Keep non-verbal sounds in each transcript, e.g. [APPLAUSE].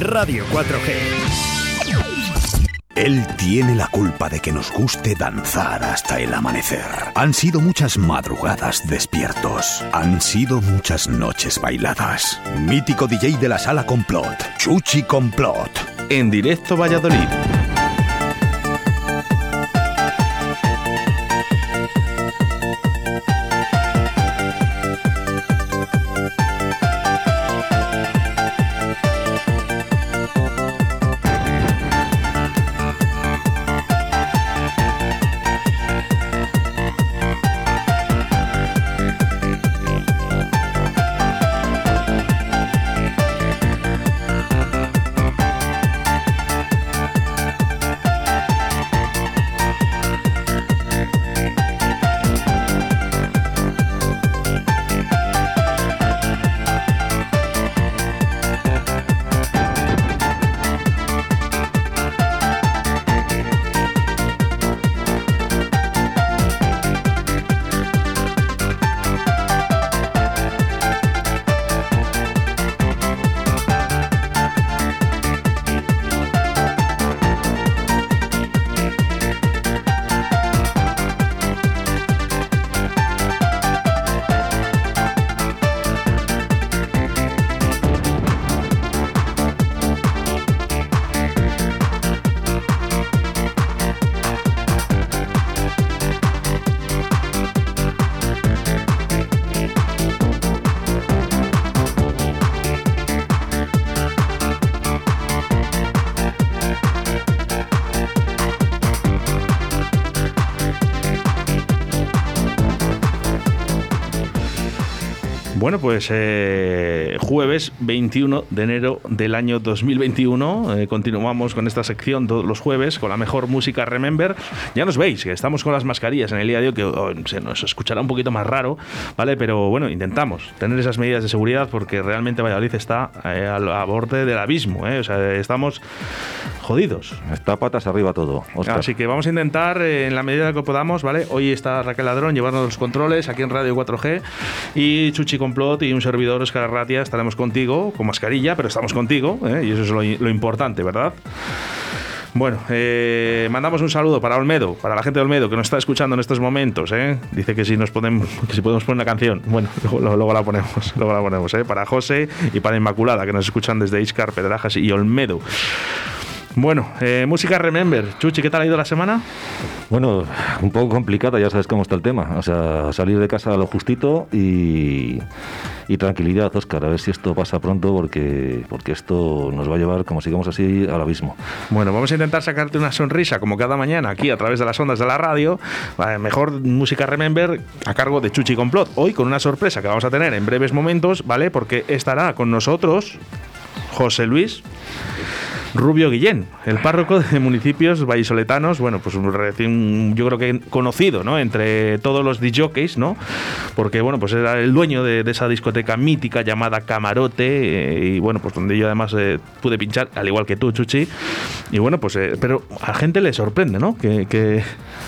Radio 4G. Él tiene la culpa de que nos guste danzar hasta el amanecer. Han sido muchas madrugadas despiertos. Han sido muchas noches bailadas. Mítico DJ de la sala Complot, Chuchi Complot. En directo Valladolid. Bueno, pues eh, jueves 21 de enero del año 2021. eh, continuamos con esta sección todos los jueves con la mejor música Remember. Ya nos veis, que estamos con las mascarillas en el día de hoy, que oh, se nos escuchará un poquito más raro, ¿vale? Pero bueno, intentamos tener esas medidas de seguridad porque realmente Valladolid está eh, al a borde del abismo, ¿eh? O sea, estamos jodidos. Está patas arriba todo. Óscar. Así que vamos a intentar, eh, en la medida que podamos, ¿vale? Hoy está Raquel Ladrón llevando los controles aquí en Radio 4G y Chuchi Complot y un servidor, Oscar Arratia, estaremos contigo, con mascarilla, pero estamos contigo, ¿eh? y eso es lo, importante, ¿verdad? Bueno, eh, mandamos un saludo para Olmedo, para la gente de Olmedo que nos está escuchando en estos momentos. ¿eh? Dice que si nos podemos, [LAUGHS] que si podemos poner una canción. Bueno, [LAUGHS] luego, la ponemos, [LAUGHS] luego la ponemos. Para José y para Inmaculada que nos escuchan desde Iscar, Pedrajas y Olmedo. Bueno, eh, música Remember. Chuchi, ¿qué tal ha ido la semana? Bueno, un poco complicada, ya sabes cómo está el tema. O sea, salir de casa a lo justito y, y tranquilidad, Oscar. A ver si esto pasa pronto porque, porque esto nos va a llevar, como sigamos así, al abismo. Bueno, vamos a intentar sacarte una sonrisa como cada mañana aquí a través de las ondas de la radio. Eh, mejor música Remember a cargo de Chuchi Complot. Hoy con una sorpresa que vamos a tener en breves momentos, ¿vale? Porque estará con nosotros José Luis. Rubio Guillén, el párroco de municipios vallisoletanos, bueno, pues un recién, yo creo que conocido, ¿no? Entre todos los DJs, ¿no? Porque, bueno, pues era el dueño de, de esa discoteca mítica llamada Camarote, eh, y bueno, pues donde yo además eh, pude pinchar, al igual que tú, Chuchi. Y bueno, pues, eh, pero a la gente le sorprende, ¿no? Que, que, que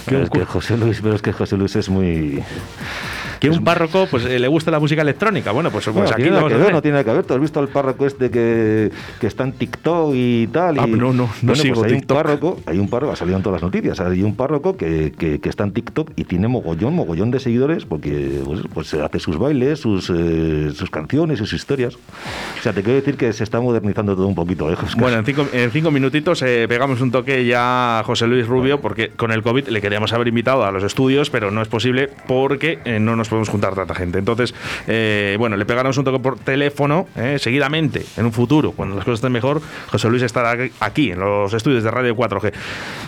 Pero es que José Luis, pero es que José Luis es muy. Que un párroco pues eh, le gusta la música electrónica. Bueno, pues, pues Bueno, aquí tiene vamos que a ver, no tiene que ver. ¿Tú has visto al párroco este que, que está en TikTok y tal? Ah, y, no, no, no bueno, sigo pues hay TikTok. un párroco, hay un párroco, ha salido en todas las noticias, hay un párroco que, que, que está en TikTok y tiene mogollón, mogollón de seguidores porque pues, pues hace sus bailes, sus, eh, sus canciones, sus historias. O sea, te quiero decir que se está modernizando todo un poquito, ¿eh? Bueno, en cinco, en cinco minutitos eh, pegamos un toque ya a José Luis Rubio, porque con el COVID le queríamos haber invitado a los estudios, pero no es posible porque eh, no nos podemos juntar tanta gente. Entonces, eh, bueno, le pegaremos un toque por teléfono eh, seguidamente, en un futuro, cuando las cosas estén mejor. José Luis estará aquí, en los estudios de Radio 4G.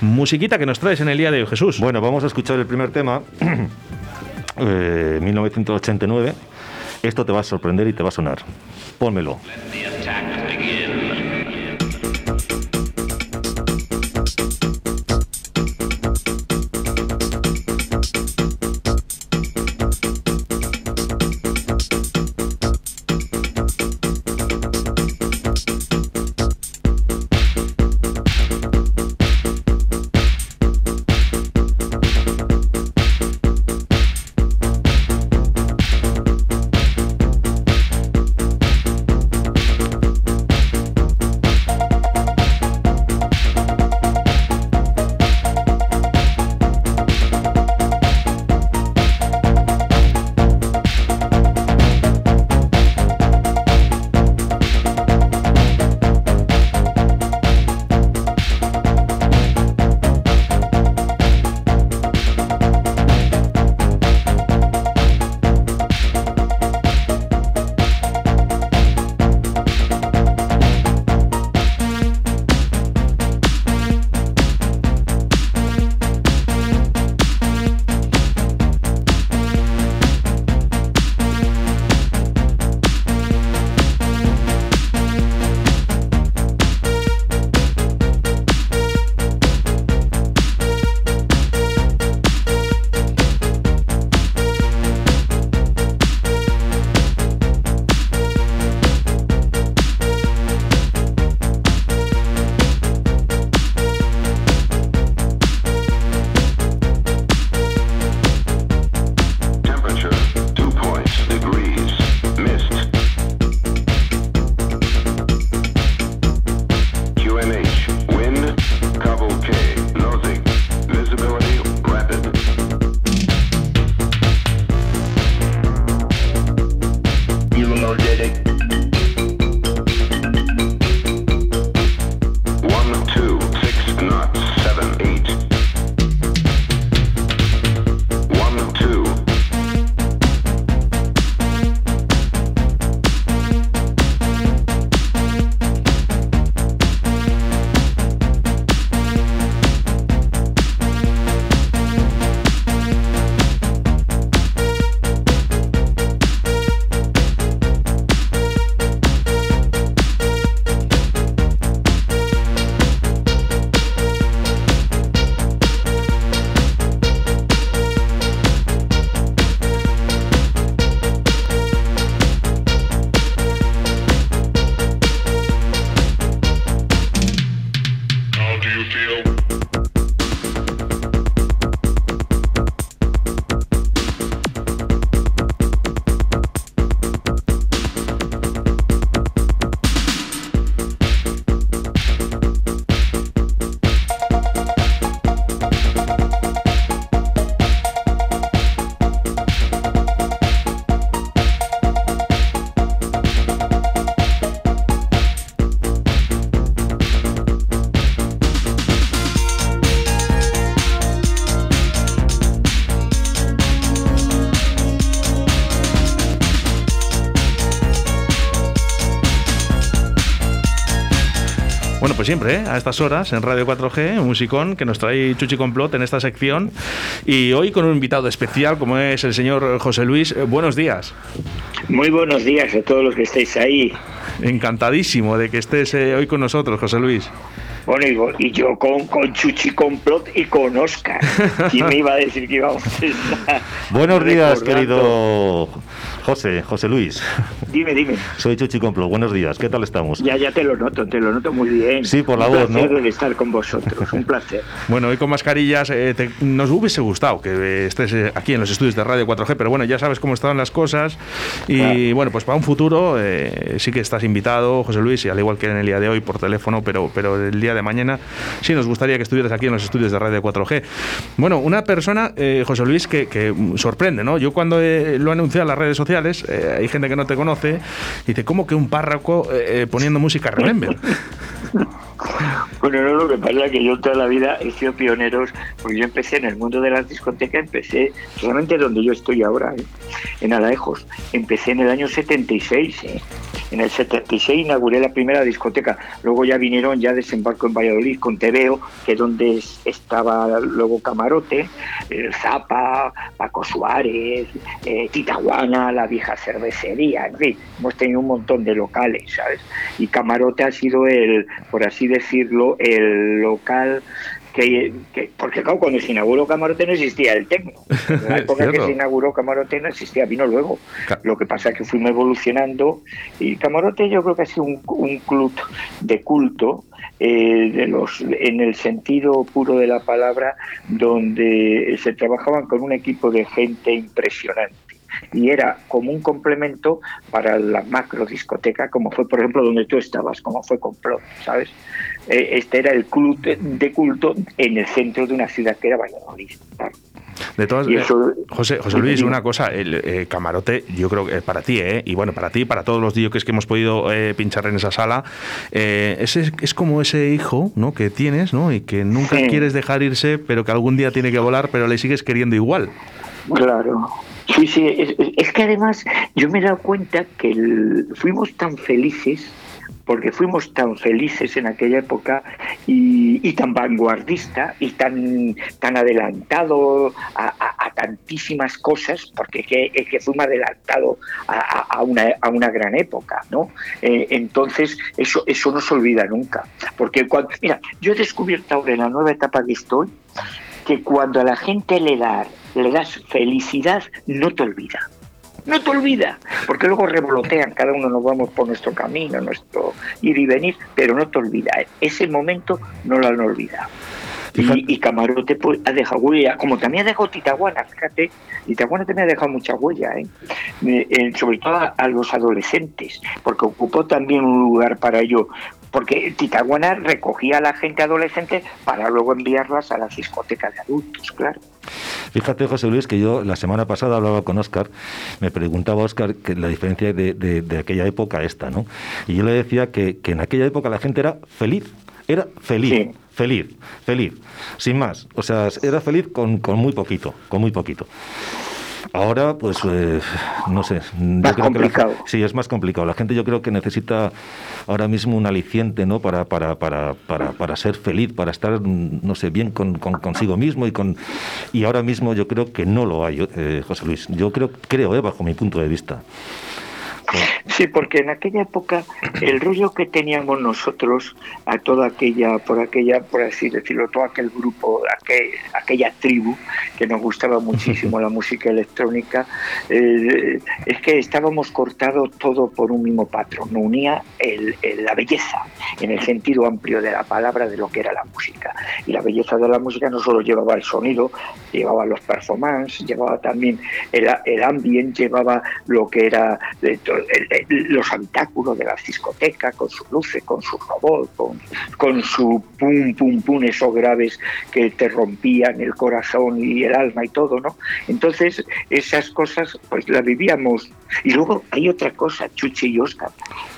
Musiquita que nos traes en el día de hoy, Jesús. Bueno, vamos a escuchar el primer tema, [CLEARS THROAT] eh, 1989. Esto te va a sorprender y te va a sonar. Pónmelo. Pues siempre, ¿eh? a estas horas, en Radio 4G, un musicón que nos trae Chuchi Complot en esta sección. Y hoy con un invitado especial, como es el señor José Luis. Eh, buenos días. Muy buenos días a todos los que estéis ahí. Encantadísimo de que estés eh, hoy con nosotros, José Luis. Bueno, y, yo con, con Chuchi Complot y con Oscar. ¿Quién me iba a decir que íbamos a [LAUGHS] estar Buenos días, querido José, José Luis. Dime, dime. Soy Chuchi Complo, buenos días, ¿qué tal estamos? Ya, ya te lo noto, te lo noto muy bien. Sí, por la voz, ¿no? Un placer estar con vosotros, un placer. [LAUGHS] bueno, hoy con mascarillas eh, nos hubiese gustado que estés eh, aquí en los estudios de Radio 4G, pero bueno, ya sabes cómo están las cosas y bueno, pues para un futuro eh, sí que estás invitado, José Luis, y al igual que en el día de hoy por teléfono, pero, pero el día de mañana sí nos gustaría que estuvieras aquí en los estudios de Radio 4G. Bueno, una persona, José Luis, que, sorprende, ¿no? Yo cuando lo anuncié en las redes sociales, hay gente que no te conoce y dice, ¿cómo que un párroco eh, eh, poniendo música Remember? [LAUGHS] [LAUGHS] Bueno, no, lo que pasa es que yo toda la vida he sido pioneros, porque yo empecé en el mundo de las discotecas, empecé solamente donde yo estoy ahora, ¿eh? en Alajos. Empecé en el año 76, en el 76 inauguré la primera discoteca, luego ya vinieron, ya desembarco en Valladolid con Tebeo, que es donde estaba luego Camarote, Zapa, Paco Suárez, eh, Titaguana, la vieja cervecería, en fin, hemos tenido un montón de locales, ¿sabes? Y Camarote ha sido el, por así decirlo, el local que, porque claro, cuando se inauguró Camarote no existía el tecno. [LAUGHS] En la época que se inauguró Camarote no existía, vino luego. Lo que pasa es que fuimos evolucionando y Camarote yo creo que ha sido un, club de culto eh, de los, en el sentido puro de la palabra, donde se trabajaban con un equipo de gente impresionante y era como un complemento para la macro discoteca, como fue, por ejemplo, donde tú estabas, como fue Complot, ¿sabes? Eh, este era el club de culto en el centro de una ciudad que era Valladolid. De todas eh, José, José Luis, una cosa, el eh, camarote, yo creo que para ti, ¿eh? y bueno, para ti, para todos los DJs que hemos podido pinchar en esa sala, ese es como ese hijo ¿no? que tienes ¿no? y que nunca quieres dejar irse, pero que algún día tiene que volar, pero le sigues queriendo igual. Claro, Sí, sí, es, que además yo me he dado cuenta que fuimos tan felices porque fuimos tan felices en aquella época y, tan vanguardista y tan, tan adelantado a, tantísimas cosas, porque es que, es que fuimos adelantados a, una, a una gran época, ¿no? Eh, entonces, eso, eso no se olvida nunca. Porque cuando, mira, yo he descubierto ahora en la nueva etapa que estoy, que cuando a la gente le, da, le das felicidad, no te olvida. No te olvida, porque luego revolotean, cada uno nos vamos por nuestro camino, nuestro ir y venir, pero no te olvida. Ese momento no lo han olvidado. Y, Camarote pues, ha dejado huella, como también ha dejado Titaguana, fíjate, Titaguana también ha dejado mucha huella, ¿eh? Eh, sobre todo a, los adolescentes, porque ocupó también un lugar para ello, porque Titaguana recogía a la gente adolescente para luego enviarlas a las discotecas de adultos, claro. Fíjate, José Luis, que yo la semana pasada hablaba con Oscar, me preguntaba Oscar que la diferencia de, de, aquella época a esta, ¿no? Y yo le decía que, que en aquella época la gente era feliz, era feliz. Feliz, feliz, sin más. O sea, era feliz con, con muy poquito, con muy poquito. Ahora, pues, eh, no sé. Más complicado. sí, es más complicado. La gente yo creo que necesita ahora mismo un aliciente, ¿no? Para, para, para, para, para ser feliz, para estar, no sé, bien con, consigo mismo y con... Y ahora mismo yo creo que no lo hay, eh, José Luis. Yo creo, creo, eh, bajo mi punto de vista. Sí, porque en aquella época [CLEARS THROAT] el rollo que teníamos nosotros a toda aquella, por aquella, por así decirlo, todo aquel grupo, aquella tribu que nos gustaba muchísimo [LAUGHS] la música electrónica, eh, es que estábamos cortados todo por un mismo patrón. Nos unía la belleza, en el sentido amplio de la palabra de lo que era la música. Y la belleza de la música no solo llevaba el sonido, llevaba los performances, llevaba también el, el ambiente, llevaba lo que era los habitáculos de la discoteca, con sus luces, con su robot, con, con su pum, pum, pum, esos graves que te rompían el corazón y el alma y todo, ¿no? Entonces, esas cosas, pues las vivíamos. Y luego hay otra cosa, Chuchi y Oscar,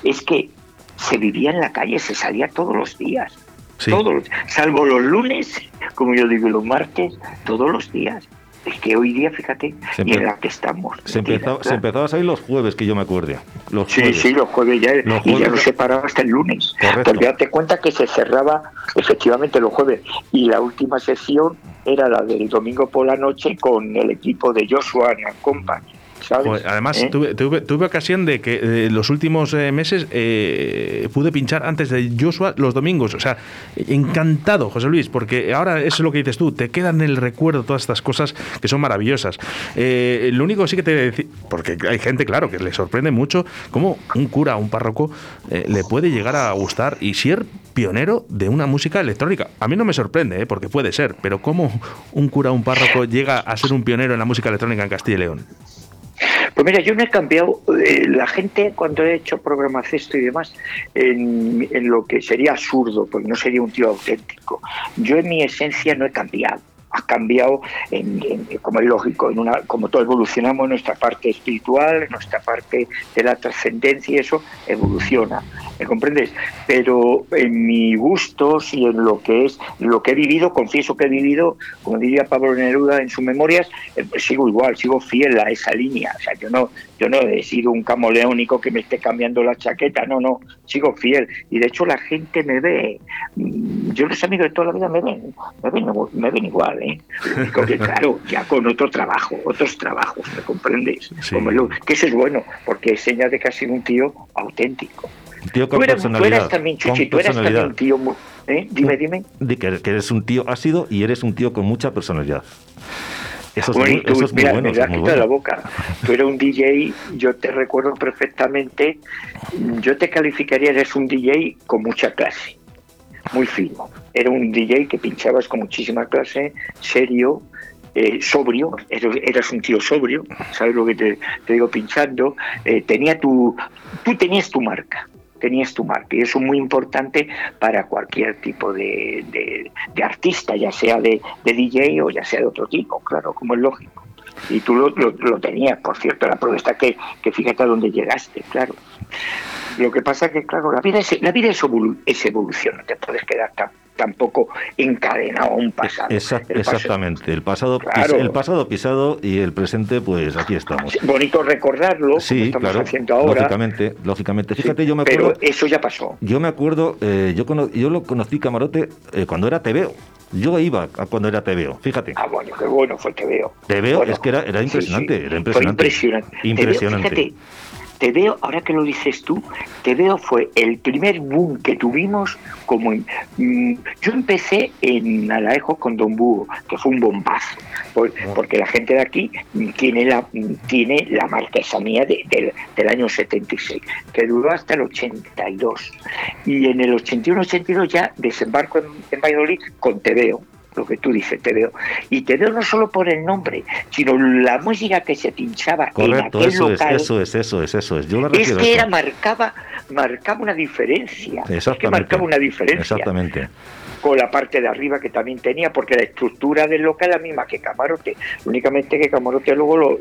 es que se vivía en la calle, se salía todos los días. Todos, salvo los lunes, como yo digo, los martes, todos los días. Es que hoy día, fíjate, y en la que estamos. Se, empezaba, se empezaba a salir los jueves, que yo me acuerdo. Los sí, sí, los jueves ya. y ya no se paraba hasta el lunes. Correcto. Porque date cuenta que se cerraba efectivamente los jueves. Y la última sesión era la del domingo por la noche con el equipo de Joshua Company además, ¿Eh? tuve, ocasión de que eh, los últimos eh, meses pude pinchar antes de Joshua los domingos. O sea, encantado, José Luis, porque ahora eso es lo que dices tú, te quedan en el recuerdo todas estas cosas que son maravillosas. lo único sí que te decir, porque hay gente, claro, que le sorprende mucho cómo un cura, un párroco, le puede llegar a gustar y ser pionero de una música electrónica. A mí no me sorprende, porque puede ser, pero cómo un cura, un párroco llega a ser un pionero en la música electrónica en Castilla y León. Pues mira, yo no he cambiado. Eh, la gente, cuando he hecho programas esto y demás, en, en, lo que sería absurdo, porque no sería un tío auténtico, yo en mi esencia no he cambiado ha cambiado, en, como es lógico, en una, como todo evolucionamos en nuestra parte espiritual, en nuestra parte de la trascendencia y eso evoluciona, ¿me comprendes? Pero en mi gustos y en lo que es, lo que he vivido, confieso que he vivido, como diría Pablo Neruda en sus memorias, eh, sigo igual, sigo fiel a esa línea, o sea, yo no, yo no he sido un camoleónico que me esté cambiando la chaqueta, no, no, sigo fiel. Y de hecho la gente me ve, mm, yo los amigos de toda la vida me ven, me ven, me ven igual, ¿eh? claro, ya con otro trabajo, otros trabajos, ¿me comprendes? que eso es bueno, porque es señal de que ha sido un tío auténtico. tío con tú, eras, tú eras también, Chuchi, tú eras también un tío... ¿eh? Dime, dime. Que, que eres un tío ácido y eres un tío con mucha personalidad. Eso es, muy, eso es muy bueno. Me la boca. Tú eres un DJ, yo te recuerdo perfectamente. Yo te calificaría, eres un DJ con mucha clase, muy fino. Era un DJ que pinchabas con muchísima clase, serio, eh, sobrio, eras, un tío sobrio, ¿sabes lo que te, digo pinchando? Eh, tenía tu, tú tenías tu marca tenías tu marca. Y eso es muy importante para cualquier tipo de, de, artista, ya sea de, DJ o ya sea de otro tipo, claro, como es lógico. Y tú lo, lo, tenías, por cierto, la prueba está que, que fíjate a dónde llegaste, claro. Lo que pasa es que, claro, la vida es, la vida es, evolución, no te puedes quedar tampoco encadenado a un pasado. exactamente, el pasado, el pasado pisado y el presente, pues aquí estamos. bonito recordarlo, sí, como estamos haciendo ahora. Lógicamente, lógicamente. Fíjate, yo me acuerdo. Pero eso ya pasó. Yo me acuerdo, eh, yo, yo lo conocí Camarote eh, cuando era TVO. Yo iba a cuando era TVO, fíjate. Ah, bueno, qué bueno fue TVO. TVO es que era, era impresionante, era impresionante. impresionante. Impresionante. Te veo, ahora que lo dices tú, te veo fue el primer boom que tuvimos como... Mm, yo empecé en Alaejo con Don Búho, que fue un bombazo, ah. porque la gente de aquí tiene la, tiene la marquesanía del año 76, que duró hasta el 82. Y en el 81-82 ya desembarco en, en Valladolid con Te veo lo que tú dices, te veo. Y te veo no solo por el nombre, sino la música que se pinchaba en aquel eso local. Es, eso es, eso es, eso es. Yo es que era, marcaba, marcaba una diferencia. Exactamente. Es que marcaba una diferencia. Exactamente la parte de arriba que también tenía, porque la estructura del local es la misma que Camarote, únicamente que Camarote luego lo,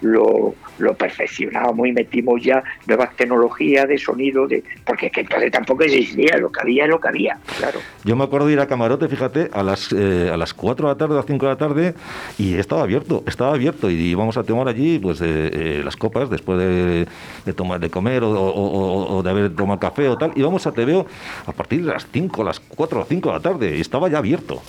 lo, lo, perfeccionamos y metimos ya nuevas tecnologías de sonido, de porque que entonces tampoco existía, lo que había es lo que había, claro. Yo me acuerdo de ir a Camarote, fíjate, a las, eh, a las 4 de la tarde, a las 5 de la tarde, y estaba abierto, estaba abierto, y íbamos a tomar allí pues eh, eh, las copas después de, de tomar de comer o, o- de haber tomado café o tal, íbamos a TVO a partir de las 5, las 4 o 5 de la tarde, y estaba ya abierto.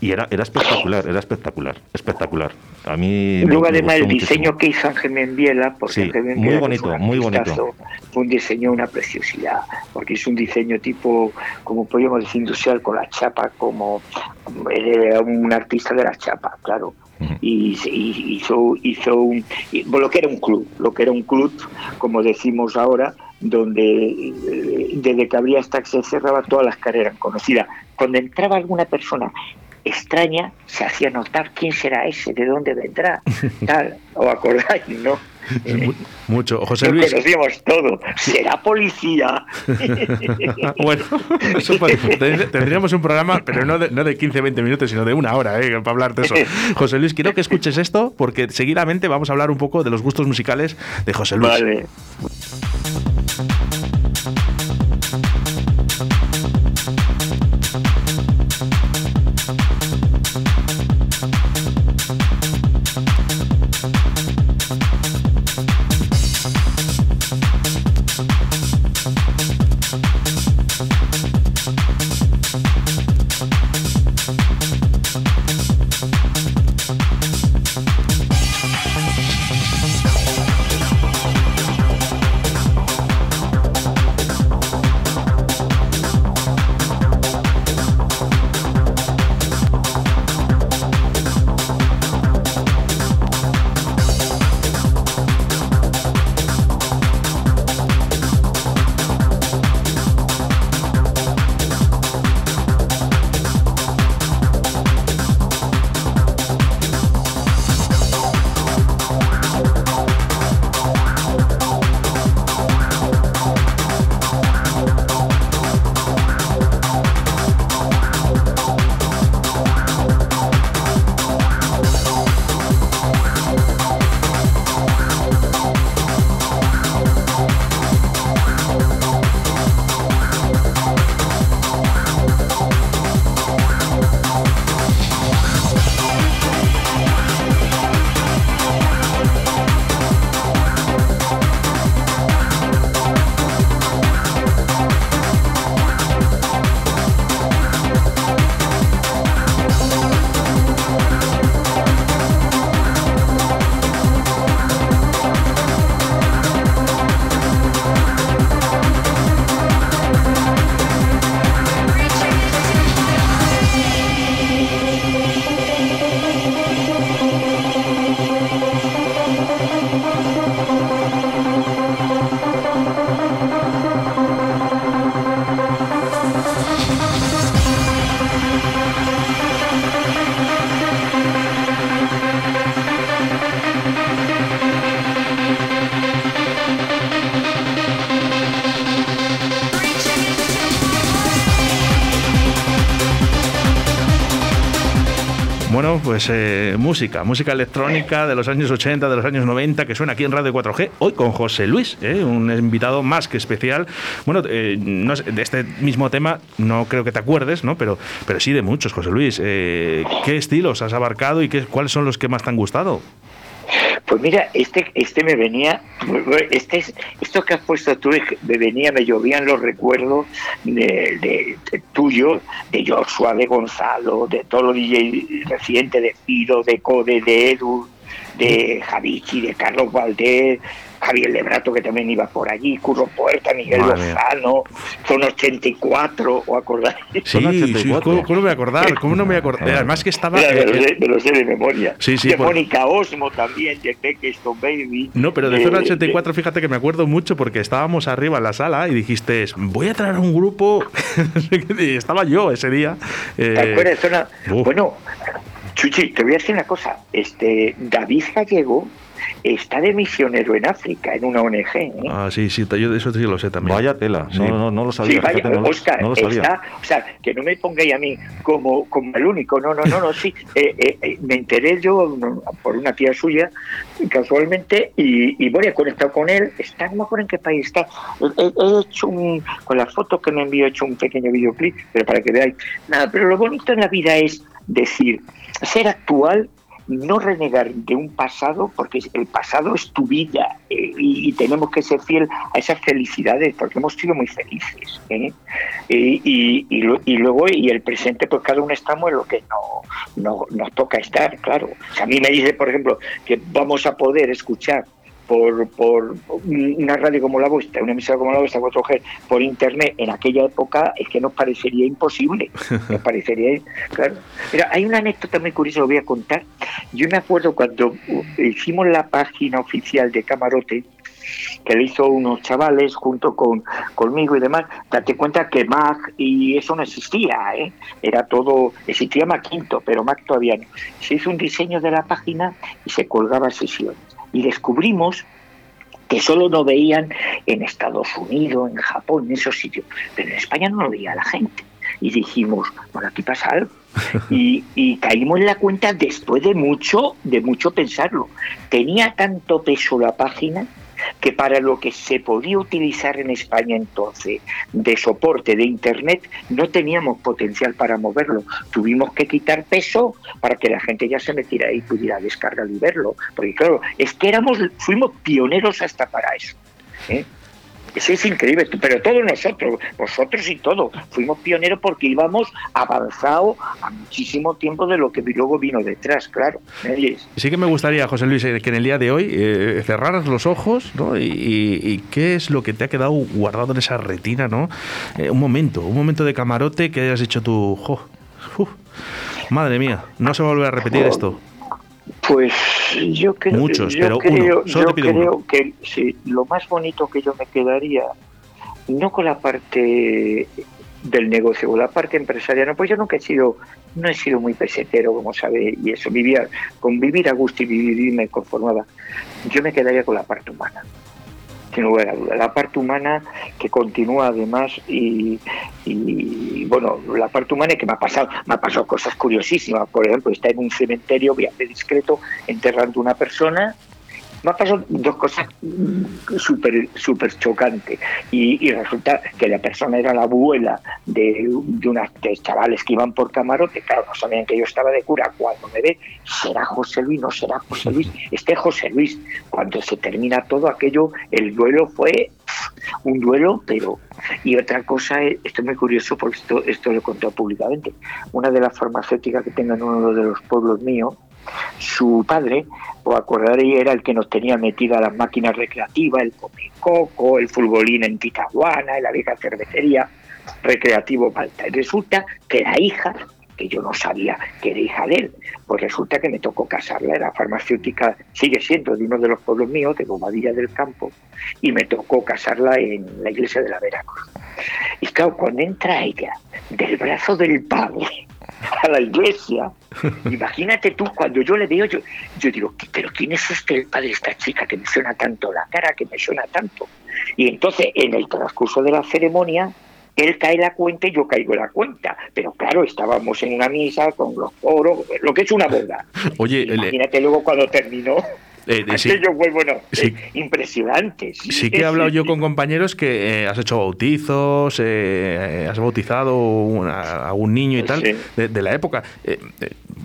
Y era, era espectacular, era espectacular, espectacular. A mí Luego me además el diseño muchísimo. que hizo Ángel Membiela, porque Sí, Ángel muy Membiela, bonito, fue un muy bonito. Fue un diseño, una preciosidad, porque es un diseño tipo, como podríamos decir, industrial, con la chapa, como era un artista de la chapa, claro. Y, se- y hizo, hizo un, lo que era un club, lo que era un club, como decimos ahora, donde eh, desde que abría hasta que se cerraba todas las carreras conocidas. Cuando entraba alguna persona extraña, se hacía notar quién será ese, de dónde vendrá, [LAUGHS] tal, ¿os acordáis, no? Mu- Mucho. José Lo Luis. conocíamos todo. ¿Será policía? [LAUGHS] bueno, eso puede- ten- tendríamos un programa, pero no de, no de 15, 20 minutos, sino de una hora, ¿eh? para hablar de eso. [LAUGHS] José Luis, quiero que escuches esto, porque seguidamente vamos a hablar un poco de los gustos musicales de José Luis. Vale. Pues eh, música, música electrónica de los años 80, de los años 90, que suena aquí en Radio 4G, hoy con José Luis, eh, un invitado más que especial. Bueno, eh, no sé, de este mismo tema no creo que te acuerdes, ¿no? Pero, pero sí de muchos, José Luis. Eh, ¿Qué estilos has abarcado y qué, cuáles son los que más te han gustado? Pues mira, este, este me venía, este es, esto que has puesto tú, me venía, me llovían los recuerdos de, de, tuyo, de Joshua, de Gonzalo, de todos los DJ recientes, de Pido, de Code, de Edu, de Javichi, de Carlos Valdés, Javier Lebrato, que también iba por allí, Curro Puerta, Miguel Madre. Lozano, Zona 84, ¿o acordáis? Sí, sí, 84. ¿cómo, cómo no me voy a acordar? ¿Cómo no me voy a acordar? Además que estaba... Mira, me, lo eh, sé, me lo sé de memoria. Sí, sí, de por- Mónica Osmo también, de Peque Stone Baby. No, pero de de- Zona 84, fíjate que me acuerdo mucho porque estábamos arriba en la sala y dijiste, voy a traer a un grupo. [LAUGHS] y estaba yo ese día. eh, ¿Te acuerdas? Zona- uf. Bueno, Chuchi, te voy a decir una cosa. Este, David Gallego está de misionero en África, en una ONG. ¿eh? Ah, sí, sí, yo eso sí lo sé también. Vaya tela, Sí. no, no, no lo sabía. Sí, vaya, fíjate, no, lo- Oscar, no lo sabía. está, o sea, que no me pongáis a mí como, como el único, no, no, no, no, sí, [LAUGHS] eh, eh, eh, me enteré yo por una tía suya, casualmente, y, y bueno, he conectado con él, está, no me acuerdo en qué país está, he, he- he hecho un, con las fotos que me envió, he hecho un pequeño videoclip, pero para que veáis, nada, pero lo bonito en la vida es decir, ser actual, no renegar de un pasado, porque el pasado es tu vida eh, y, tenemos que ser fiel a esas felicidades, porque hemos sido muy felices. ¿eh? Y, y, y luego, y el presente, pues cada uno estamos en lo que no, no- nos toca estar, claro. A mí me dice, por ejemplo, que vamos a poder escuchar por, por una radio como la vuestra, una emisora como la vuestra, 4G, por internet, en aquella época es que nos parecería imposible. [LAUGHS] Nos parecería, claro. Mira, hay una anécdota muy curiosa, lo voy a contar. Yo me acuerdo cuando hicimos la página oficial de Camarote, que le hizo unos chavales junto con conmigo y demás, date cuenta que Mac y eso no existía, ¿eh? era todo, existía Mac Quinto, pero Mac todavía no. Se hizo un diseño de la página y se colgaba sesiones. Y descubrimos que solo lo veían en Estados Unidos, en Japón, en esos sitios, pero en España no lo veía la gente. Y dijimos, bueno, aquí pasa algo. [LAUGHS] Y, y caímos en la cuenta después de mucho, de mucho pensarlo. Tenía tanto peso la página que para lo que se podía utilizar en España entonces de soporte de Internet no teníamos potencial para moverlo. Tuvimos que quitar peso para que la gente ya se metiera ahí y pudiera descargar y verlo. Porque claro, es que éramos, fuimos pioneros hasta para eso. ¿eh? Eso es increíble, pero todos nosotros, vosotros y todo, fuimos pioneros porque íbamos avanzado a muchísimo tiempo de lo que luego vino detrás, claro. Sí que me gustaría, José Luis, eh, que en el día de hoy eh, cerraras los ojos, ¿no? Y, y- y qué es lo que te ha quedado guardado en esa retina, ¿no? Eh, un momento, un momento de camarote que hayas dicho tú, jo, uf, madre mía, no se va a volver a repetir esto. Pues yo creo, Muchos, yo pero creo, uno, solo yo te pido creo uno. que sí, lo más bonito que yo me quedaría, no con la parte del negocio, con la parte empresarial, no, pues yo nunca he sido, no he sido muy pesetero, como sabe, y eso, vivía, con vivir a gusto y vivir me conformaba. Yo me quedaría con la parte humana sin. La parte humana que continúa además y, y, bueno, la parte humana que me ha pasado, me ha pasado cosas curiosísimas. Por ejemplo, está en un cementerio, viaje discreto, enterrando una persona. Me ha pasado dos cosas súper súper chocantes y, y resulta que la persona era la abuela de, de unas de chavales que iban por camarote, claro, no sabían que yo estaba de cura, cuando me ve, será José Luis, no será José Luis, [LAUGHS] este es José Luis, cuando se termina todo aquello, el duelo fue un duelo, pero... Y otra cosa, es- esto es muy curioso porque esto, esto lo he contado públicamente, una de las farmacéuticas que tengo en uno de los pueblos míos, su padre, os acordaréis, era el que nos tenía metida las máquinas recreativas, el coco, el futbolín en Titaguana, en la vieja cervecería, recreativo Malta. Y resulta que la hija, que yo no sabía que era hija de él, pues resulta que me tocó casarla, era farmacéutica, sigue siendo de uno de los pueblos míos, de Bobadilla del Campo, y me tocó casarla en la iglesia de la Veracruz. Y claro, cuando entra ella del brazo del padre a la iglesia, imagínate tú, cuando yo le veo, yo, yo digo, pero ¿quién es este el padre de esta chica que me suena tanto la cara, que me suena tanto? Y entonces, en el transcurso de la ceremonia, él cae la cuenta y yo caigo la cuenta. Pero claro, estábamos en una misa con los coros, lo que es una boda. Oye, el- Imagínate luego cuando terminó. Eh, sí. Aquello fue, bueno, Sí. eh, impresionante. Sí que he hablado yo con compañeros que eh, has hecho bautizos, eh, has bautizado una- a un niño y tal, de, de la época.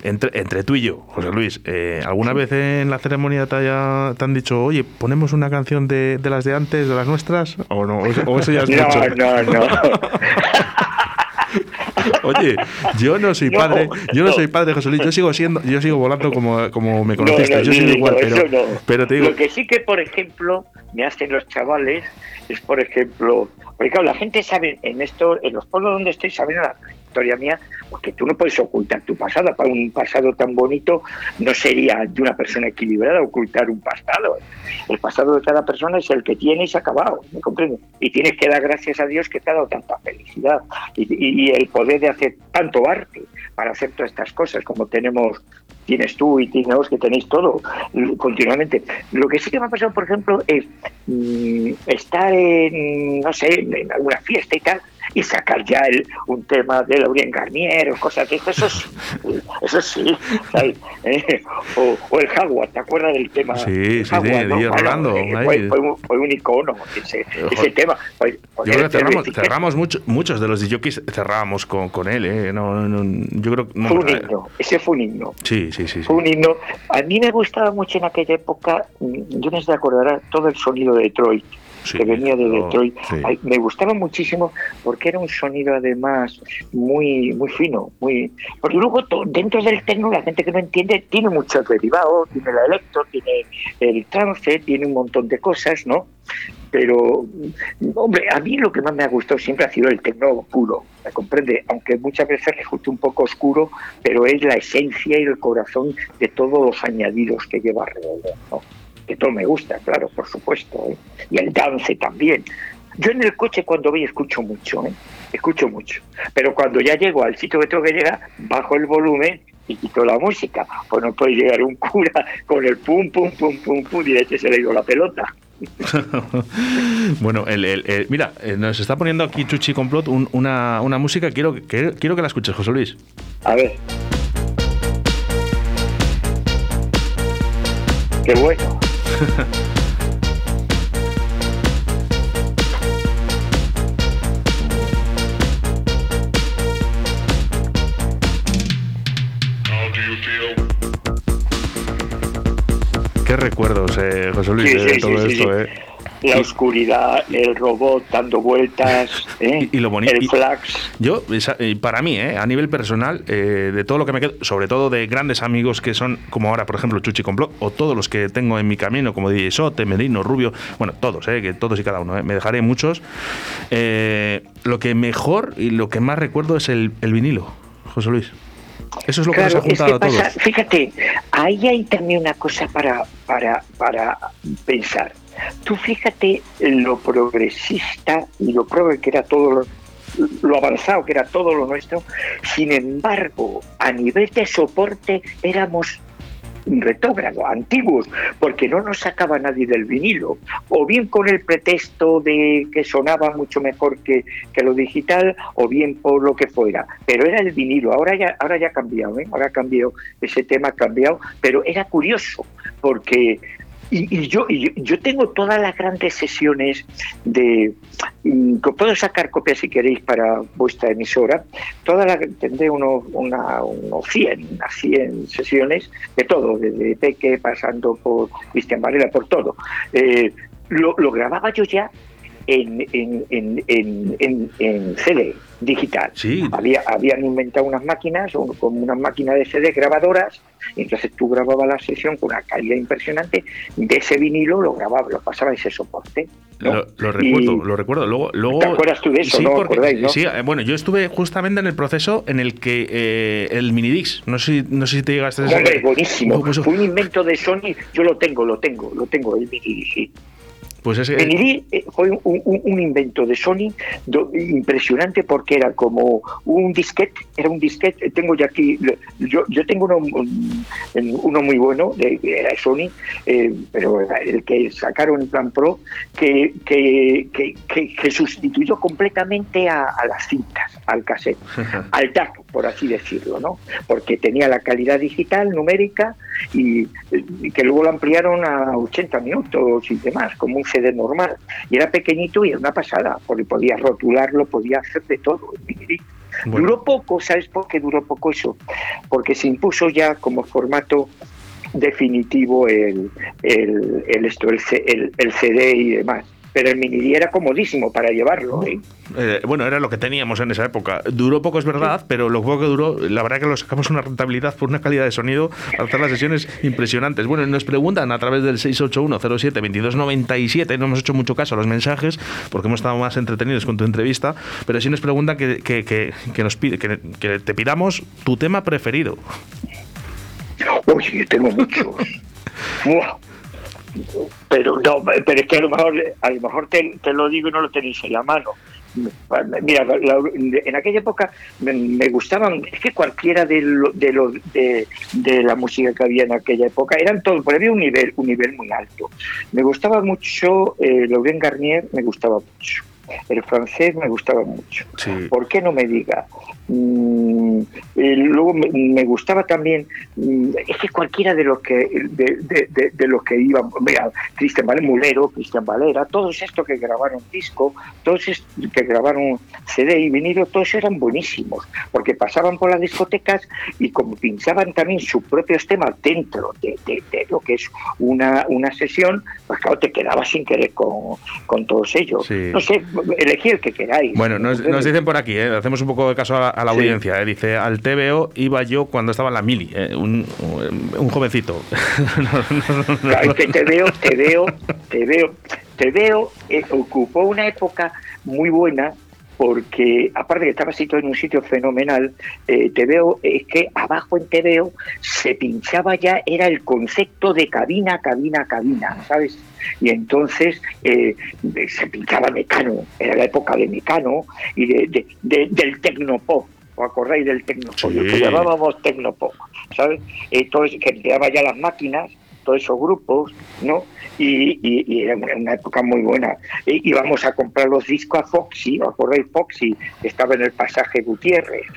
Entre, entre tú y yo, José Luis, ¿alguna vez en la ceremonia te, haya- te han dicho, oye, ponemos una canción de, de las de antes, de las nuestras? ¿O no? ¿O eso, ya mucho? No, no, no. [LAUGHS] [LAUGHS] [LAUGHS] Oye, yo no soy No, padre, yo no, no. soy padre, José Luis, yo sigo siendo, yo sigo volando como, como me conociste, No, no, yo sigo no, igual, pero, pero te digo, Lo que sí que, por ejemplo, me hacen los chavales es, por ejemplo, porque claro, la gente sabe en esto, en los pueblos donde estoy, saben la historia mía, porque tú no puedes ocultar tu pasado. Para un pasado tan bonito, no sería de una persona equilibrada ocultar un pasado. El pasado de cada persona es el que tiene y se ha acabado, ¿me comprendes? Y tienes que dar gracias a Dios que te ha dado tanta felicidad y, el poder de hacer tanto arte para hacer todas estas cosas, como tenemos tienes tú y tienes que tenéis todo continuamente. Lo que sí que me ha pasado, por ejemplo, es mm, estar en, no sé, en alguna fiesta y tal, y sacar ya el, un tema de Laurien Garnier o cosas de eso, sí, eso sí, eh, o, el Jaguar, ¿te acuerdas del tema? Sí, sí, sí, de Rolando. Eh, fue, un icono ese, ese tema. Pues, yo creo que cerramos, cerramos mucho, muchos de los DJs cerrábamos con, con él, ¿eh? No, no, yo creo, no, fue un himno, ese fue un himno. Sí, sí, sí. Fue un himno. A mí me gustaba mucho en aquella época, yo me de acordar todo el sonido de Detroit que venía de Detroit. me gustaba muchísimo porque era un sonido además muy muy fino, muy porque luego dentro del techno la gente que no entiende tiene muchos derivados, tiene la electro, tiene el trance, tiene un montón de cosas, ¿no? Pero, hombre, a mí lo que más me ha gustado siempre ha sido el techno puro, ¿me comprende? Aunque muchas veces resulte un poco oscuro, pero es la esencia y el corazón de todos los añadidos que lleva alrededor, ¿no? Todo me gusta, claro, por supuesto, ¿eh? y el dance también. Yo en el coche cuando voy escucho mucho, ¿eh? escucho mucho, pero cuando ya llego al sitio que tengo que llegar, bajo el volumen y quito la música, pues no puede llegar un cura con el pum, pum, pum, pum, pum, y de se le dio la pelota. [LAUGHS] bueno, el, mira, eh, nos está poniendo aquí Chuchi Complot una, una música, quiero que, quiero que la escuches, José Luis. A ver. Qué bueno. Qué recuerdos, eh, José Luis, de todo esto, eh la oscuridad, el robot dando vueltas, [LAUGHS] ¿eh? y, lo bonito, el flax. Yo, para mí, ¿eh? a nivel personal, eh, de todo lo que me quedo, sobre todo de grandes amigos que son, como ahora, por ejemplo, Chuchi Complot, o todos los que tengo en mi camino, como DJ Sote, Medino, Rubio, bueno, todos, que todos y cada uno, me dejaré muchos. lo que mejor y lo que más recuerdo es el, vinilo, José Luis. Eso es lo que nos ha juntado a todos. Fíjate, ahí hay también una cosa para, para, para pensar Tú fíjate lo progresista y lo progre que era todo lo, avanzado que era todo lo nuestro, sin embargo, a nivel de soporte éramos retógrado, antiguos, porque no nos sacaba nadie del vinilo, o bien con el pretexto de que sonaba mucho mejor que, lo digital, o bien por lo que fuera, pero era el vinilo, ahora ya, ahora ya ha cambiado, ¿eh? ahora ha cambiado, ese tema ha cambiado, pero era curioso, porque y, yo, yo tengo todas las grandes sesiones de mm, puedo sacar copias si queréis para vuestra emisora. Todas las tendré unos, una, unos 100, unas 100 sesiones de todo, desde Peque pasando por Cristian Varela, por todo. Eh, lo, lo grababa yo ya en, en, en, en, en CD digital. Sí. Había, habían inventado unas máquinas, como unas máquinas de CD grabadoras, y entonces tú grababas la sesión con una calidad impresionante, de ese vinilo lo grababa, lo pasaba a ese soporte. Lo, recuerdo, lo recuerdo. Luego, luego, ¿Te acuerdas tú de eso? Sí, ¿no? Porque, sí, eh, bueno, yo estuve justamente en el proceso en el que eh, el Minidix, no sé, no sé si te llegaste a Hombre, buenísimo. Pues, un invento de Sony, yo lo tengo, lo tengo, lo tengo, el Minidix, sí. Pues ese... Fue un, invento de Sony impresionante porque era como un disquete, era un disquete, tengo ya aquí, yo, yo tengo uno, uno muy bueno, de, era Sony, eh, pero el que sacaron en plan Pro, que, que, que, sustituyó completamente a, las cintas, al cassette, [LAUGHS] al DAC, por así decirlo, ¿no? Porque tenía la calidad digital, numérica, y, y que luego lo ampliaron a 80 minutos y demás, como un CD normal. Y era pequeñito y era una pasada, porque podía rotularlo, podía hacer de todo. Duró poco, ¿sabes por qué duró poco eso? Porque se impuso ya como formato definitivo el, el, el, esto, el, el CD y demás pero el mini era comodísimo para llevarlo. ¿eh? Eh, bueno, era lo que teníamos en esa época. Duró poco, es verdad, pero lo poco que duró, la verdad que lo sacamos una rentabilidad por una calidad de sonido para hacer las sesiones impresionantes. Bueno, nos preguntan a través del 681-07-2297, no hemos hecho mucho caso a los mensajes porque hemos estado más entretenidos con tu entrevista, pero sí nos preguntan que, que, que, que nos pide, que, te pidamos tu tema preferido. Oye, tengo muchos. [LAUGHS] pero no, pero es que a lo mejor, a lo mejor te, lo digo y no lo tenéis en la mano. Mira, en aquella época me, gustaban, es que cualquiera de, lo, de, lo, de, la música que había en aquella época, eran todos, por había un nivel, un nivel muy alto. Me gustaba mucho, eh, Laurent Garnier me gustaba mucho. El francés me gustaba mucho. ¿Por qué no me diga? Mm, luego me, gustaba también, mm, es que cualquiera de los que de, los que iban, mira, Cristian Valera, Mulero, Cristian Valera, todos estos que grabaron disco, todos estos que grabaron CD y vinilo, todos eran buenísimos, porque pasaban por las discotecas y como pinchaban también sus propios temas dentro de, lo que es una, una sesión, pues claro, te quedabas sin querer con, con todos ellos. No sé, elegí el que queráis. Bueno, nos, dicen por aquí, ¿eh? hacemos un poco de caso a, la audiencia. ¿eh? Dice, al TVO iba yo cuando estaba en la mili, ¿eh? un, un, jovencito. [LAUGHS] claro, que te veo, te veo, te veo, te veo, ocupó una época muy buena porque aparte que estaba situado en un sitio fenomenal, eh, te veo, es que abajo en te veo se pinchaba ya, era el concepto de cabina, cabina, cabina, ¿sabes? Y entonces eh, se pinchaba Mecano, era la época de Mecano y de, del Tecnopop. ¿Os acordáis del Tecnopop? Lo que llamábamos Tecnopop, ¿sabes? Entonces, que empleaba ya las máquinas, todos esos grupos, ¿no? y, era una época muy buena. íbamos a comprar los discos a Foxy, ¿os acordáis? Foxy, estaba en el pasaje Gutiérrez.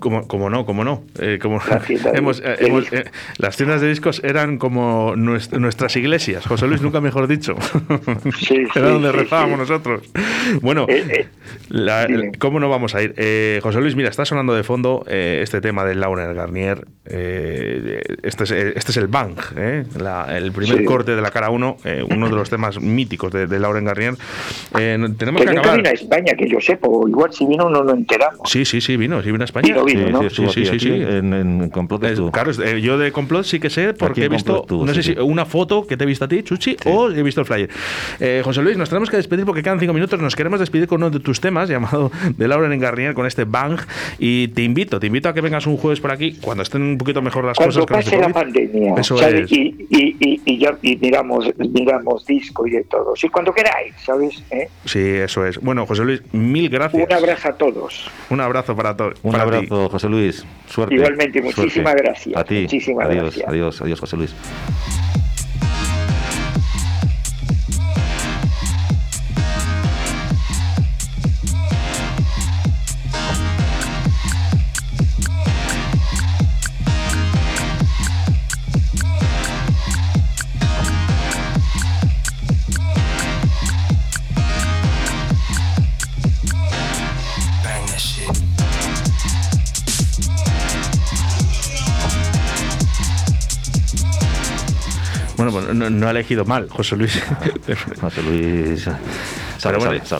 Como, como no, como no. Eh, como hemos, eh, eh, las tiendas de discos eran como nuestras iglesias, José Luis, nunca mejor dicho. [LAUGHS] [LAUGHS] Era donde rezábamos nosotros. Bueno, ¿cómo no vamos a ir? José Luis, mira, está sonando de fondo este tema de Laurel Garnier. este, es, este es el Bang, el primer corte de la cara 1, uno de los temas míticos de, de Lauren Garnier. tenemos que, acabar. vino a España, que yo sepa, igual si vino no lo enteramos. Sí, sí, sí, vino, sí vino a España. Sí, sí, sí, sí, En, complot Claro, eh, yo de complot sí que sé porque he visto, no sé si una foto que te he visto a ti, Chuchi, o he visto el flyer. Eh, José Luis, nos tenemos que despedir porque quedan cinco minutos. Nos queremos despedir con uno de tus temas llamado [LAUGHS] de Laura en Garnier con este Bang. Y te invito, te invito a que vengas un jueves por aquí cuando estén un poquito mejor las cosas. Cuando pase la pandemia. Eso es. Y, y, y, ya miramos, miramos disco y de todo. Sí, cuando queráis, ¿sabes? ¿Eh? Sí, eso es. Bueno, José Luis, mil gracias. Un abrazo a todos. Un abrazo para todos. Un abrazo, José Luis. Suerte. Igualmente, muchísimas gracias. A ti. Muchísimas adiós, gracias. adiós, adiós, José Luis. No, ha elegido mal, José Luis. José Luis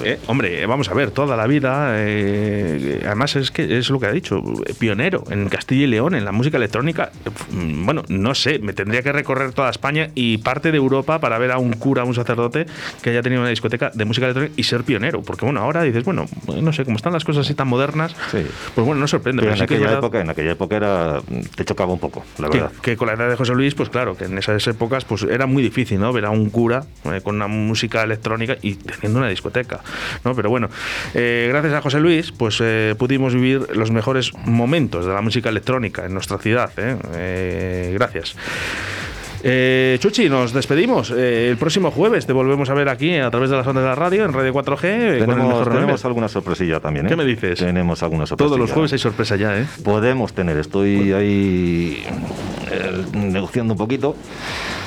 eh, hombre, vamos a ver, toda la vida, eh, además es que es lo que ha dicho, pionero en Castilla y León, en la música electrónica. Mm, bueno, no sé, me tendría que recorrer toda España y parte de Europa para ver a un cura, un sacerdote que haya tenido una discoteca de música electrónica y ser pionero. Porque bueno, ahora dices, bueno, no sé, como están las cosas así tan modernas, pues bueno, no sorprende. Pero, en, aquella época, en aquella época era, te chocaba un poco, la verdad. Que, con la edad de José Luis, pues claro, que en esas épocas pues era muy difícil, ¿no? Ver a un cura eh, con una música electrónica y teniendo una discoteca. ¿no? Pero bueno, eh, gracias a José Luis, pues eh, pudimos vivir los mejores momentos de la música electrónica en nuestra ciudad. ¿eh? gracias. Chuchi, nos despedimos. el próximo jueves te volvemos a ver aquí a través de las ondas de la radio en Radio 4G. Tenemos, alguna sorpresilla también. ¿Qué me dices? Tenemos alguna sorpresilla. Todos los jueves hay sorpresa ya, ¿eh? Podemos tener. Estoy ahí negociando un poquito,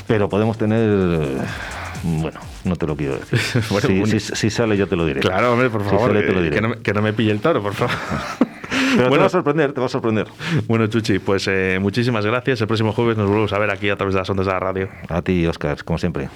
pero podemos tener bueno, no te lo quiero decir. [LAUGHS] si, sale, yo te lo diré. Claro, hombre, por favor. Eh, que, no, me pille el toro, por favor. [LAUGHS] Pero te va a sorprender, te va a sorprender. [LAUGHS] Bueno, Chuchi, pues eh, muchísimas gracias. El próximo jueves nos volvemos a ver aquí a través de las ondas de la radio. A ti, Oscar, como siempre.